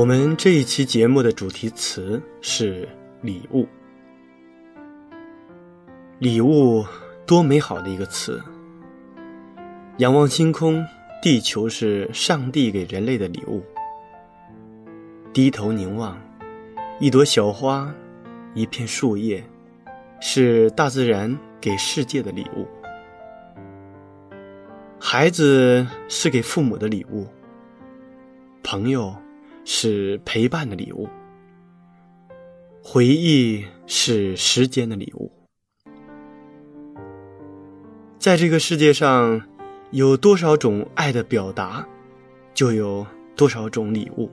我们这一期节目的主题词是礼物。礼物多美好的一个词！仰望星空，地球是上帝给人类的礼物；低头凝望，一朵小花，一片树叶，是大自然给世界的礼物。孩子是给父母的礼物，朋友。是陪伴的礼物，回忆是时间的礼物。在这个世界上，有多少种爱的表达，就有多少种礼物。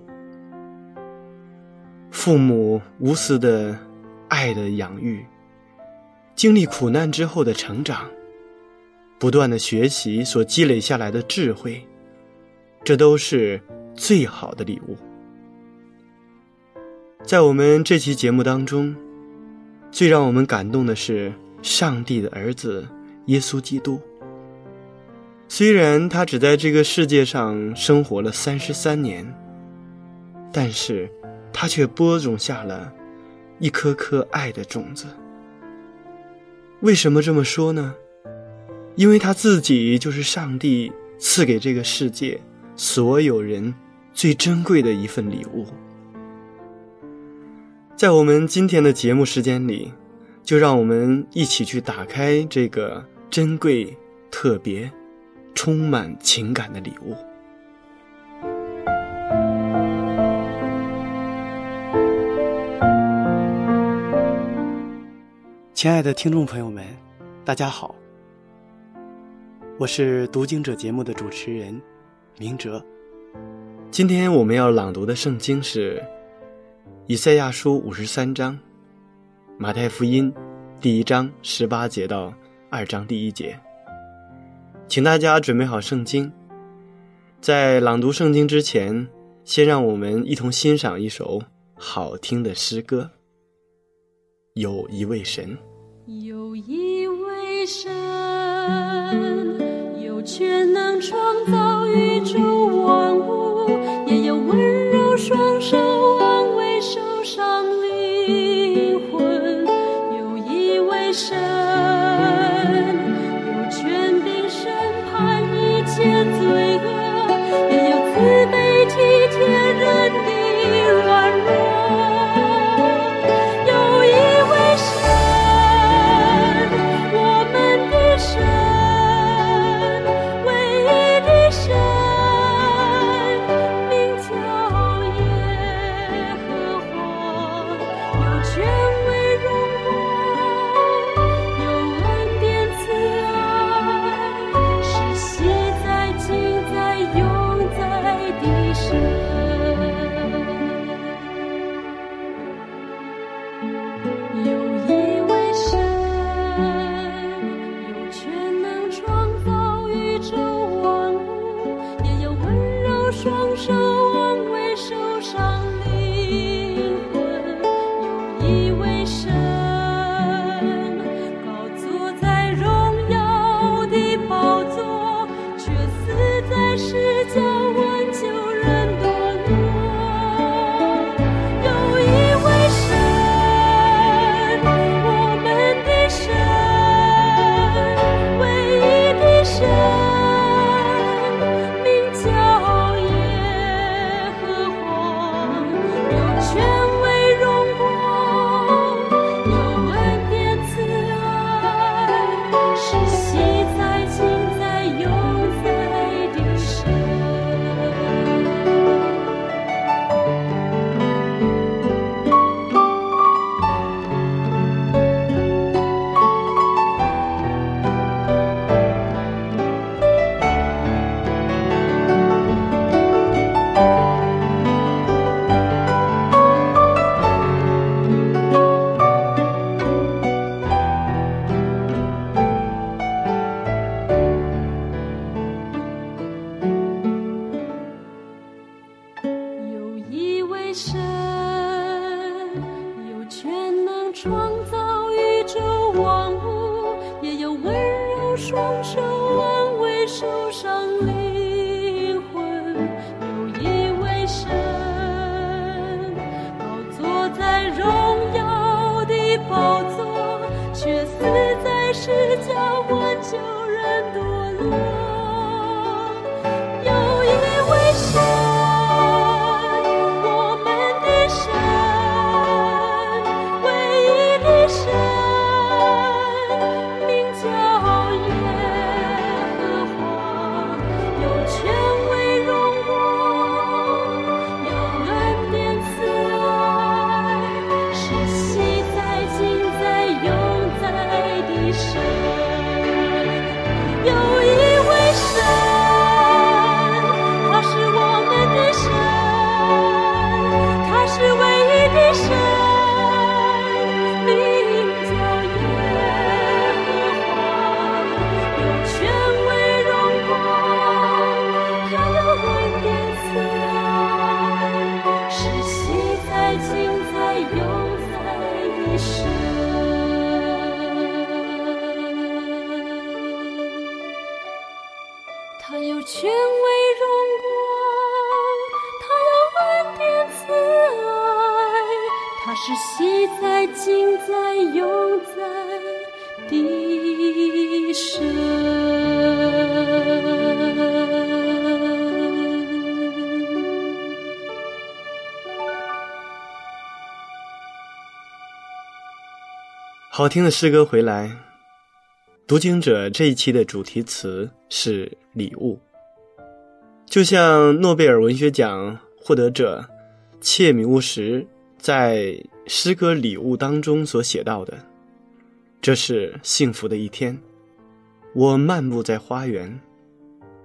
父母无私的爱的养育，经历苦难之后的成长，不断的学习所积累下来的智慧，这都是最好的礼物。在我们这期节目当中，最让我们感动的是上帝的儿子耶稣基督。虽然他只在这个世界上生活了三十三年，但是他却播种下了一颗颗爱的种子。为什么这么说呢？因为他自己就是上帝赐给这个世界所有人最珍贵的一份礼物。在我们今天的节目时间里，就让我们一起去打开这个珍贵、特别、充满情感的礼物。亲爱的听众朋友们，大家好，我是读经者节目的主持人明哲。今天我们要朗读的圣经是。以赛亚书五十三章，马太福音第一章十八节到二章第一节，请大家准备好圣经。在朗读圣经之前，先让我们一同欣赏一首好听的诗歌。有一位神，有一位神，有全能创造宇宙万物，也有温柔双手。双好听的诗歌回来，读经者这一期的主题词是礼物，就像诺贝尔文学奖获得者切米乌什在诗歌《礼物》当中所写到的：“这是幸福的一天，我漫步在花园，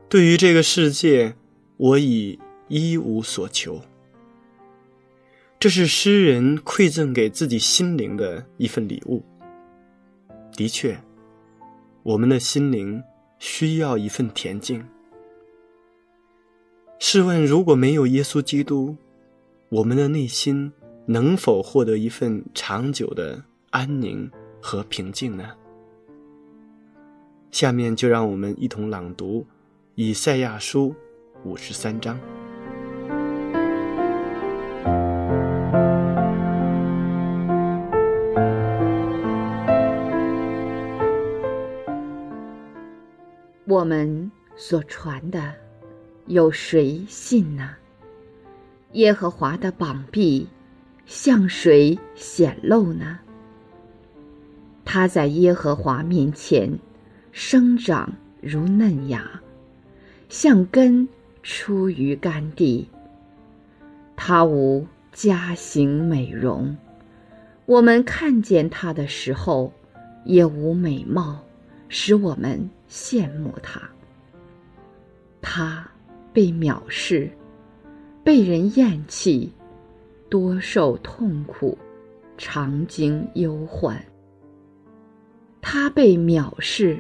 对于这个世界，我已一无所求。”这是诗人馈赠给自己心灵的一份礼物。的确，我们的心灵需要一份恬静。试问，如果没有耶稣基督，我们的内心能否获得一份长久的安宁和平静呢？下面就让我们一同朗读《以赛亚书》五十三章。我们所传的，有谁信呢？耶和华的膀臂向谁显露呢？他在耶和华面前生长如嫩芽，像根出于干地。他无家形美容，我们看见他的时候，也无美貌，使我们羡慕他。他被藐视，被人厌弃，多受痛苦，常经忧患。他被藐视，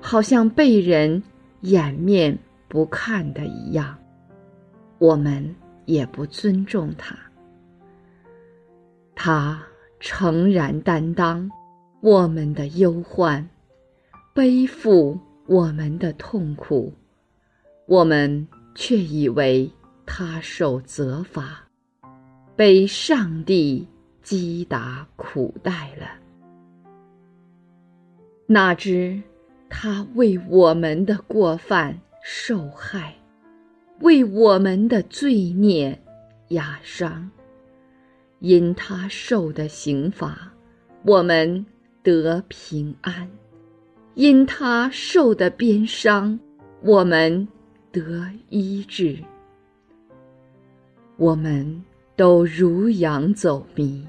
好像被人掩面不看的一样，我们也不尊重他。他诚然担当我们的忧患，背负我们的痛苦，我们却以为他受责罚，被上帝击打苦待了。哪知他为我们的过犯受害，为我们的罪孽压伤。因他受的刑罚，我们得平安；因他受的鞭伤，我们得医治。我们都如羊走迷，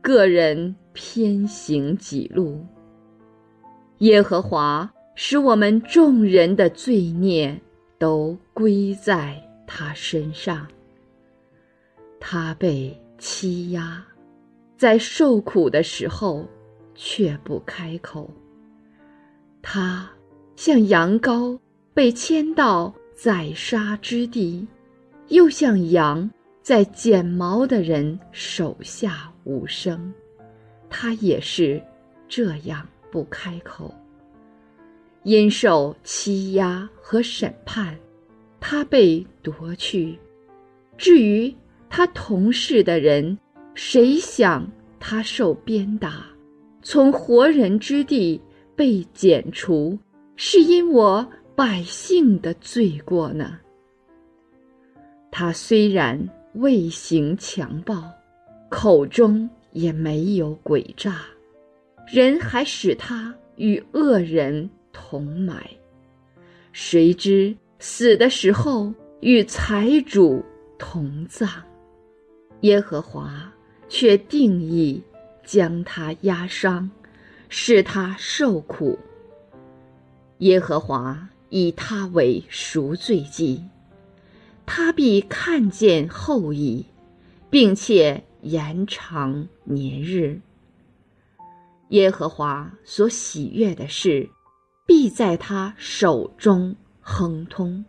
个人偏行己路。耶和华使我们众人的罪孽都归在他身上。他被欺压，在受苦的时候却不开口。他像羊羔被牵到宰杀之地，又像羊在剪毛的人手下无声。他也是这样不开口。因受欺压和审判，他被夺去。至于他同事的人，谁想他受鞭打，从活人之地被剪除，是因我百姓的罪过呢？他虽然未行强暴，口中也没有诡诈，人还使他与恶人同埋。谁知死的时候与财主同葬，耶和华却定义将他压伤，使他受苦。耶和华以他为赎罪祭。他必看见后裔，并且延长年日。耶和华所喜悦的事，必在他手中亨通。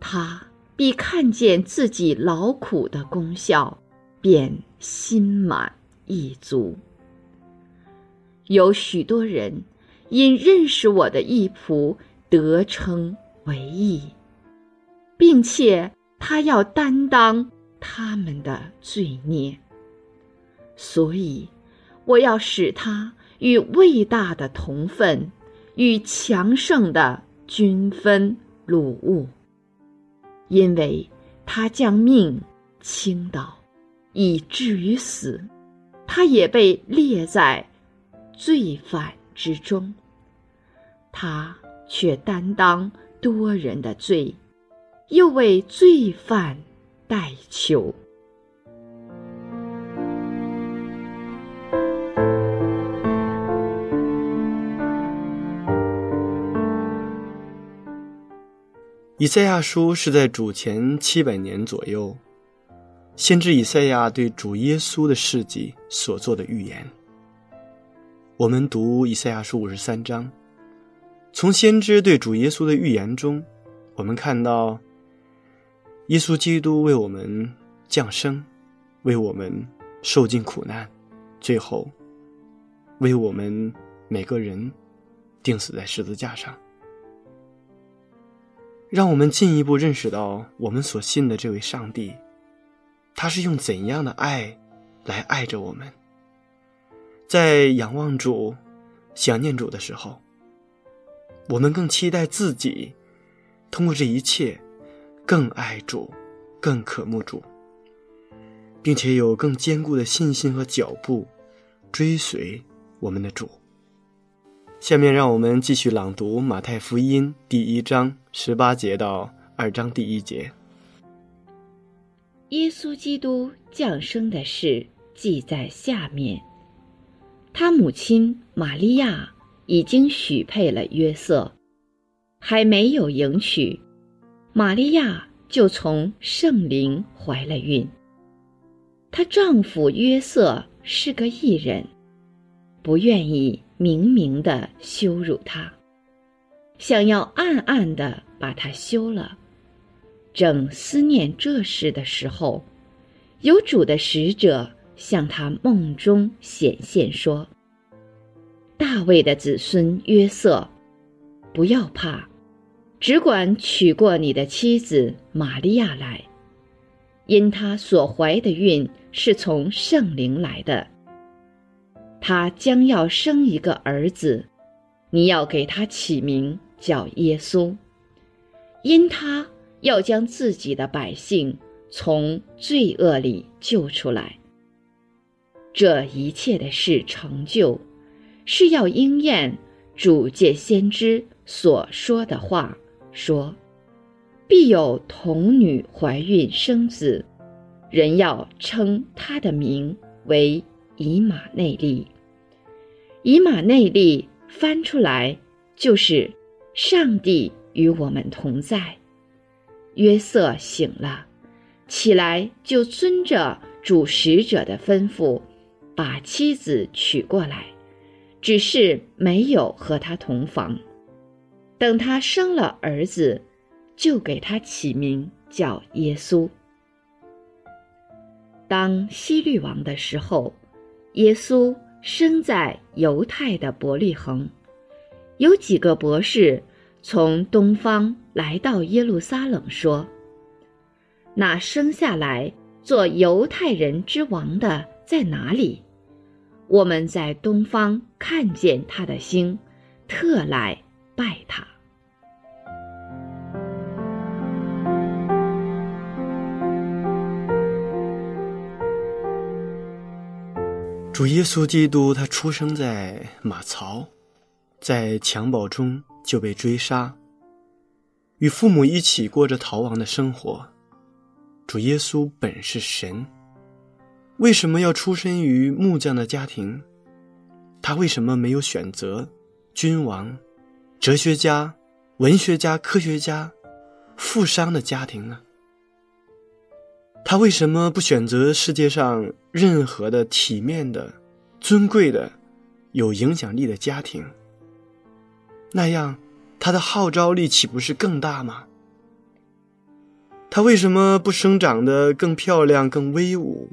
他必看见自己劳苦的功效，便心满意足。有许多人因认识我的义仆，得称为义。并且他要担当他们的罪孽，所以我要使他与伟大的同分，与强盛的均分鲁物，因为他将命倾倒，以至于死，他也被列在罪犯之中，他却担当多人的罪。又为罪犯代求。以赛亚书是在主前七百年左右，先知以赛亚对主耶稣的事迹所做的预言。我们读以赛亚书五十三章，从先知对主耶稣的预言中，我们看到。耶稣基督为我们降生，为我们受尽苦难，最后为我们每个人钉死在十字架上，让我们进一步认识到我们所信的这位上帝，他是用怎样的爱来爱着我们。在仰望主、想念主的时候，我们更期待自己通过这一切。更爱主，更渴慕主，并且有更坚固的信心和脚步，追随我们的主。下面让我们继续朗读《马太福音》第一章十八节到二章第一节。耶稣基督降生的事记在下面。他母亲玛利亚已经许配了约瑟，还没有迎娶。玛利亚就从圣灵怀了孕。她丈夫约瑟是个异人，不愿意明明的羞辱她，想要暗暗的把她休了。正思念这事的时候，有主的使者向他梦中显现说：“大卫的子孙约瑟，不要怕。”只管娶过你的妻子玛利亚来，因她所怀的孕是从圣灵来的。她将要生一个儿子，你要给他起名叫耶稣，因他要将自己的百姓从罪恶里救出来。这一切的事成就，是要应验主借先知所说的话。说：“必有童女怀孕生子，人要称他的名为以马内利。以马内利翻出来就是上帝与我们同在。约瑟醒了，起来就遵着主使者的吩咐，把妻子娶过来，只是没有和他同房。”等他生了儿子，就给他起名叫耶稣。当希律王的时候，耶稣生在犹太的伯利恒，有几个博士从东方来到耶路撒冷，说：“那生下来做犹太人之王的在哪里？我们在东方看见他的星，特来拜他。”主耶稣基督，他出生在马槽，在襁褓中就被追杀，与父母一起过着逃亡的生活。主耶稣本是神，为什么要出身于木匠的家庭？他为什么没有选择君王、哲学家、文学家、科学家、富商的家庭呢？他为什么不选择世界上任何的体面的、尊贵的、有影响力的家庭？那样，他的号召力岂不是更大吗？他为什么不生长得更漂亮、更威武、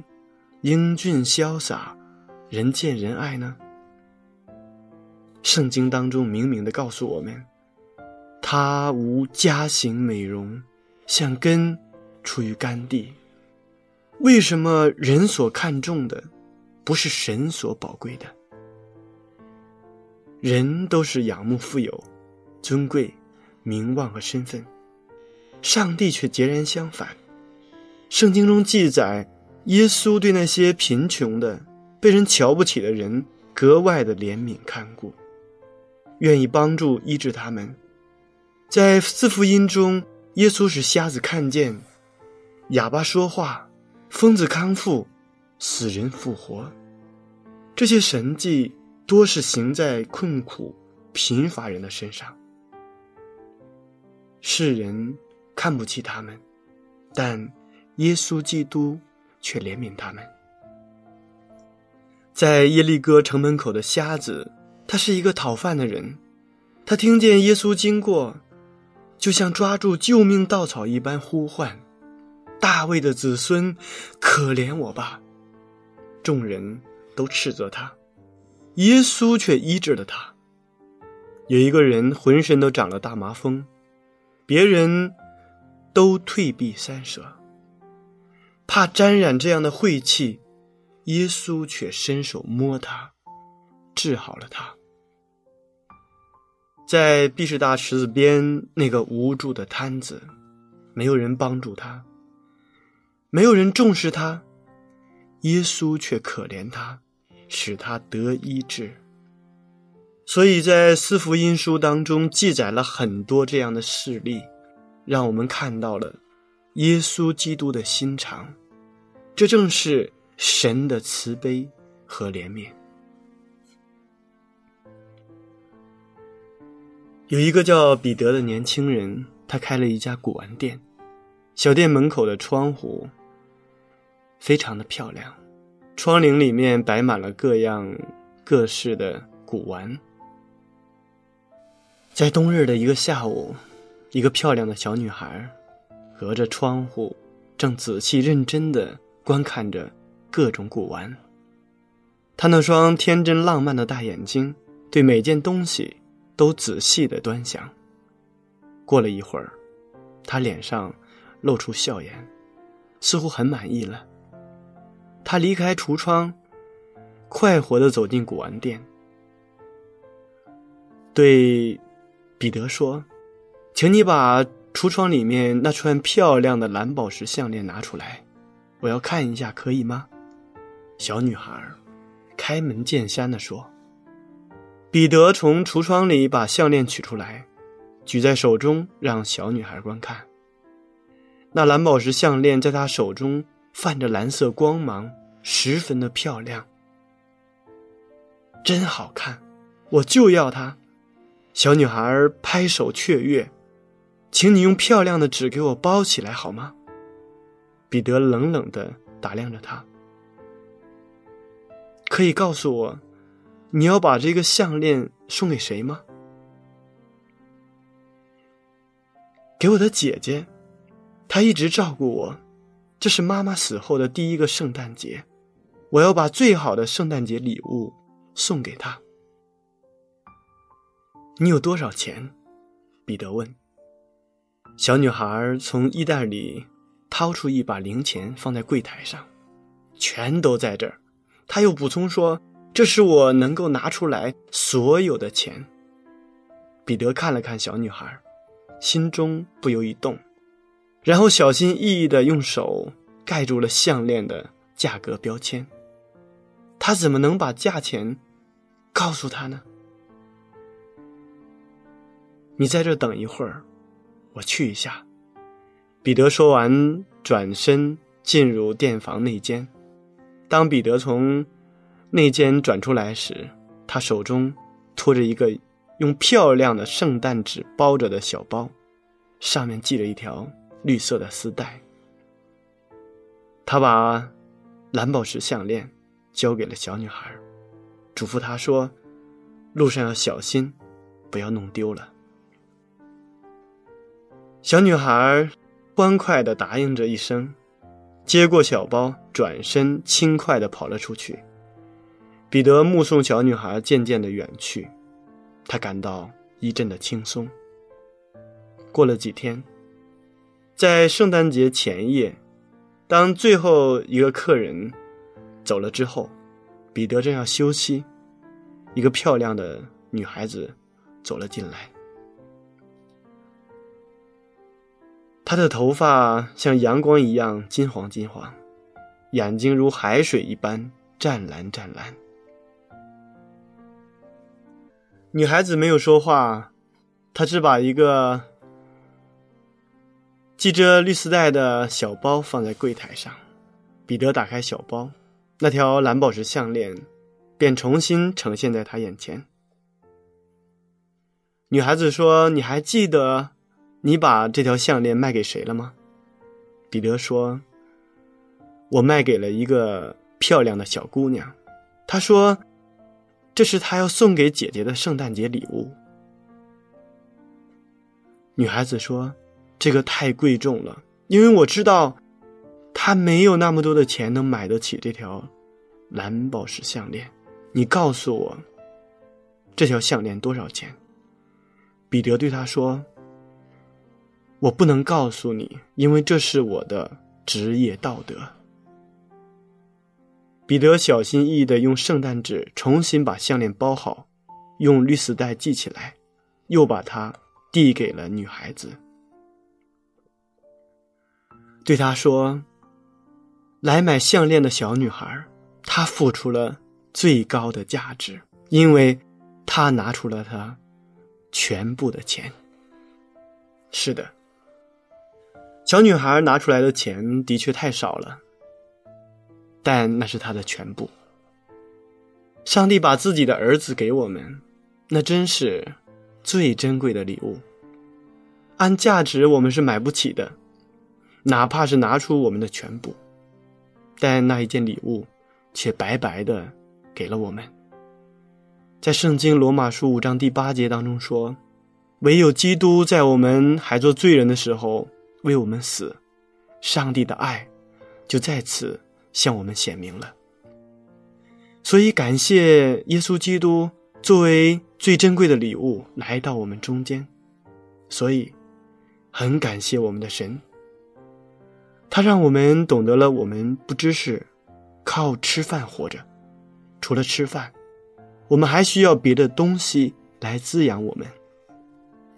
英俊潇洒、人见人爱呢？圣经当中明明的告诉我们，他无家型美容，像根出于干地。为什么人所看重的，不是神所宝贵的？人都是仰慕富有、尊贵、名望和身份，上帝却截然相反。圣经中记载，耶稣对那些贫穷的、被人瞧不起的人格外的怜悯看顾，愿意帮助医治他们。在四福音中，耶稣使瞎子看见，哑巴说话。疯子康复，死人复活，这些神迹多是行在困苦贫乏人的身上。世人看不起他们，但耶稣基督却怜悯他们。在耶利哥城门口的瞎子，他是一个讨饭的人，他听见耶稣经过，就像抓住救命稻草一般呼唤。大卫的子孙，可怜我吧！众人都斥责他，耶稣却医治了他。有一个人浑身都长了大麻风，别人都退避三舍，怕沾染这样的晦气，耶稣却伸手摸他，治好了他。在毕士大池子边那个无助的摊子，没有人帮助他。没有人重视他，耶稣却可怜他，使他得医治。所以在四福音书当中记载了很多这样的事例，让我们看到了耶稣基督的心肠，这正是神的慈悲和怜悯。有一个叫彼得的年轻人，他开了一家古玩店，小店门口的窗户。非常的漂亮，窗棂里面摆满了各样各式的古玩。在冬日的一个下午，一个漂亮的小女孩，隔着窗户，正仔细认真的观看着各种古玩。他那双天真浪漫的大眼睛，对每件东西都仔细的端详。过了一会儿，他脸上露出笑颜，似乎很满意了。他离开橱窗，快活的走进古玩店，对彼得说：“请你把橱窗里面那串漂亮的蓝宝石项链拿出来，我要看一下，可以吗？”小女孩开门见山的说。彼得从橱窗里把项链取出来，举在手中，让小女孩观看。那蓝宝石项链在他手中。泛着蓝色光芒，十分的漂亮，真好看，我就要它。小女孩拍手雀跃，请你用漂亮的纸给我包起来好吗？彼得冷冷的打量着她，可以告诉我，你要把这个项链送给谁吗？给我的姐姐，她一直照顾我。这是妈妈死后的第一个圣诞节，我要把最好的圣诞节礼物送给她。你有多少钱？”彼得问。小女孩从衣袋里掏出一把零钱，放在柜台上，全都在这儿。她又补充说：“这是我能够拿出来所有的钱。”彼得看了看小女孩，心中不由一动，然后小心翼翼地用手盖住了项链的价格标签。他怎么能把价钱告诉她呢？你在这等一会儿。我去一下。彼得说完，转身进入店房内间。当彼得从内间转出来时，他手中托着一个用漂亮的圣诞纸包着的小包，上面系着一条绿色的丝带。他把蓝宝石项链交给了小女孩，嘱咐她说：“路上要小心，不要弄丢了。”小女孩欢快地答应着一声，接过小包，转身轻快地跑了出去。彼得目送小女孩渐渐地远去，他感到一阵的轻松。过了几天，在圣诞节前夜，当最后一个客人走了之后，彼得正要休息，一个漂亮的女孩子走了进来。她的头发像阳光一样金黄金黄，眼睛如海水一般湛蓝湛蓝。女孩子没有说话，她只把一个系着绿丝带的小包放在柜台上。彼得打开小包，那条蓝宝石项链便重新呈现在他眼前。女孩子说：“你还记得？”你把这条项链卖给谁了吗？彼得说：“我卖给了一个漂亮的小姑娘。”他说：“这是他要送给姐姐的圣诞节礼物。”女孩子说：“这个太贵重了，因为我知道，他没有那么多的钱能买得起这条蓝宝石项链。你告诉我，这条项链多少钱？”彼得对他说。我不能告诉你，因为这是我的职业道德。彼得小心翼翼的用圣诞纸重新把项链包好，用绿丝带系起来，又把它递给了女孩子，对她说：“来买项链的小女孩，她付出了最高的价值，因为她拿出了她全部的钱。”是的。小女孩拿出来的钱的确太少了，但那是她的全部。上帝把自己的儿子给我们，那真是最珍贵的礼物。按价值，我们是买不起的，哪怕是拿出我们的全部。但那一件礼物，却白白的给了我们。在圣经罗马书五章第八节当中说：“唯有基督在我们还做罪人的时候。”为我们死，上帝的爱就在此向我们显明了。所以，感谢耶稣基督作为最珍贵的礼物来到我们中间。所以，很感谢我们的神，他让我们懂得了我们不知是靠吃饭活着，除了吃饭，我们还需要别的东西来滋养我们，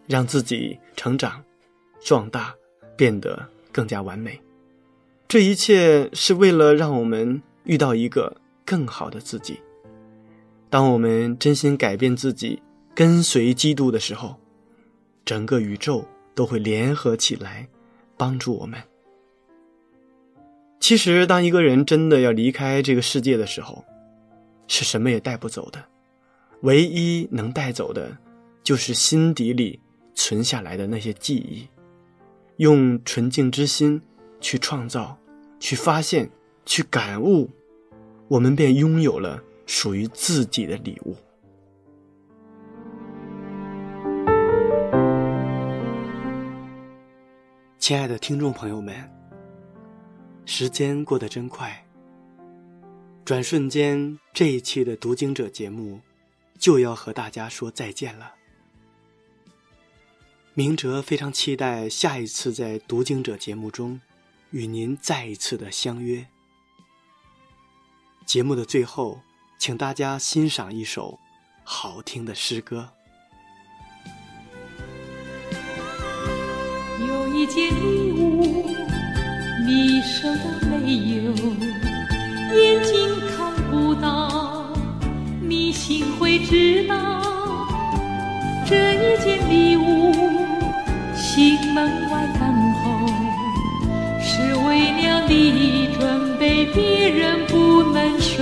让自己成长、壮大。变得更加完美，这一切是为了让我们遇到一个更好的自己。当我们真心改变自己，跟随基督的时候，整个宇宙都会联合起来，帮助我们。其实，当一个人真的要离开这个世界的时候，是什么也带不走的，唯一能带走的，就是心底里存下来的那些记忆。用纯净之心去创造、去发现、去感悟，我们便拥有了属于自己的礼物。亲爱的听众朋友们，时间过得真快，转瞬间这一期的读经者节目就要和大家说再见了。明哲非常期待下一次在读经者节目中与您再一次的相约。节目的最后，请大家欣赏一首好听的诗歌。有一件礼物，你收到没有？眼睛看不到，你心会知道。这一件礼物，心门外等候，是为了你准备，别人不能收。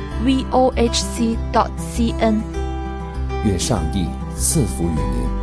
vohc dot cn。愿上帝赐福于您。